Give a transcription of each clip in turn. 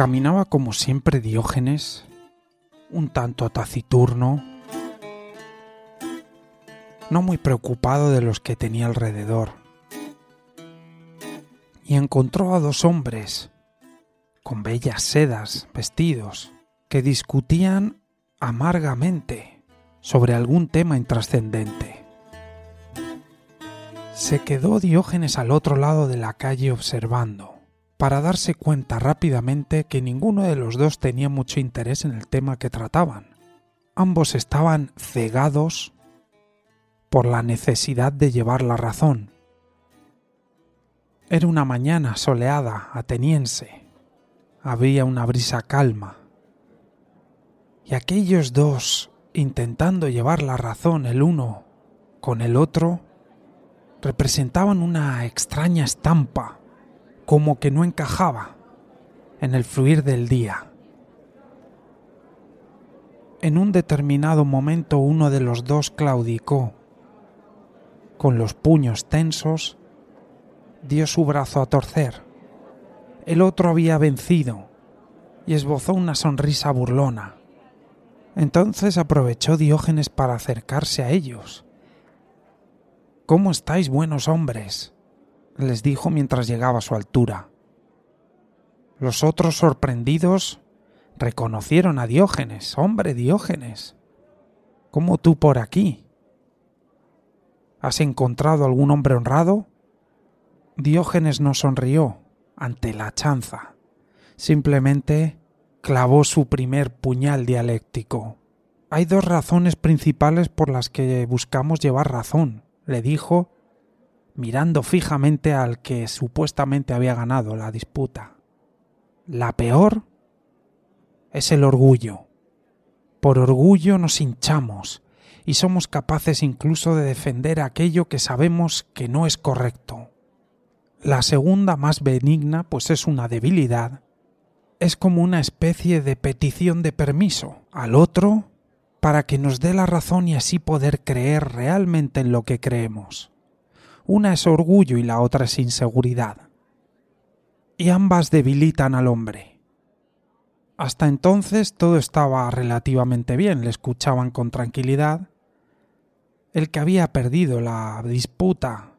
Caminaba como siempre Diógenes, un tanto taciturno, no muy preocupado de los que tenía alrededor, y encontró a dos hombres con bellas sedas vestidos que discutían amargamente sobre algún tema intrascendente. Se quedó Diógenes al otro lado de la calle observando para darse cuenta rápidamente que ninguno de los dos tenía mucho interés en el tema que trataban. Ambos estaban cegados por la necesidad de llevar la razón. Era una mañana soleada, ateniense. Había una brisa calma. Y aquellos dos, intentando llevar la razón el uno con el otro, representaban una extraña estampa como que no encajaba en el fluir del día. En un determinado momento uno de los dos claudicó. Con los puños tensos, dio su brazo a torcer. El otro había vencido y esbozó una sonrisa burlona. Entonces aprovechó Diógenes para acercarse a ellos. ¿Cómo estáis, buenos hombres? Les dijo mientras llegaba a su altura. Los otros sorprendidos reconocieron a Diógenes. Hombre, Diógenes. ¿Cómo tú por aquí? ¿Has encontrado algún hombre honrado? Diógenes no sonrió ante la chanza. Simplemente clavó su primer puñal dialéctico. Hay dos razones principales por las que buscamos llevar razón, le dijo mirando fijamente al que supuestamente había ganado la disputa. La peor es el orgullo. Por orgullo nos hinchamos y somos capaces incluso de defender aquello que sabemos que no es correcto. La segunda, más benigna, pues es una debilidad, es como una especie de petición de permiso al otro para que nos dé la razón y así poder creer realmente en lo que creemos. Una es orgullo y la otra es inseguridad. Y ambas debilitan al hombre. Hasta entonces todo estaba relativamente bien, le escuchaban con tranquilidad. El que había perdido la disputa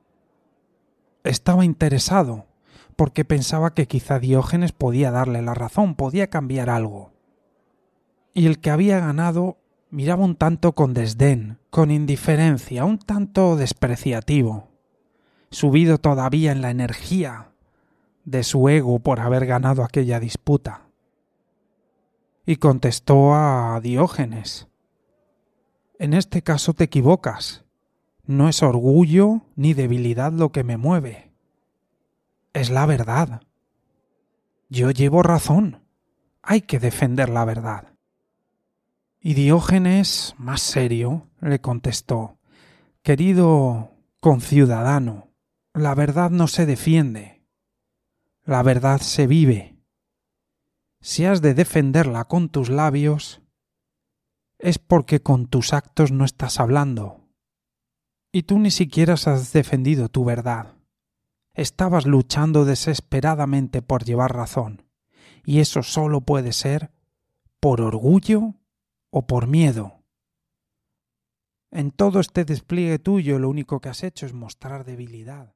estaba interesado, porque pensaba que quizá Diógenes podía darle la razón, podía cambiar algo. Y el que había ganado miraba un tanto con desdén, con indiferencia, un tanto despreciativo subido todavía en la energía de su ego por haber ganado aquella disputa. Y contestó a Diógenes, En este caso te equivocas. No es orgullo ni debilidad lo que me mueve. Es la verdad. Yo llevo razón. Hay que defender la verdad. Y Diógenes, más serio, le contestó, Querido conciudadano, la verdad no se defiende, la verdad se vive. Si has de defenderla con tus labios, es porque con tus actos no estás hablando. Y tú ni siquiera has defendido tu verdad. Estabas luchando desesperadamente por llevar razón, y eso solo puede ser por orgullo o por miedo. En todo este despliegue tuyo lo único que has hecho es mostrar debilidad.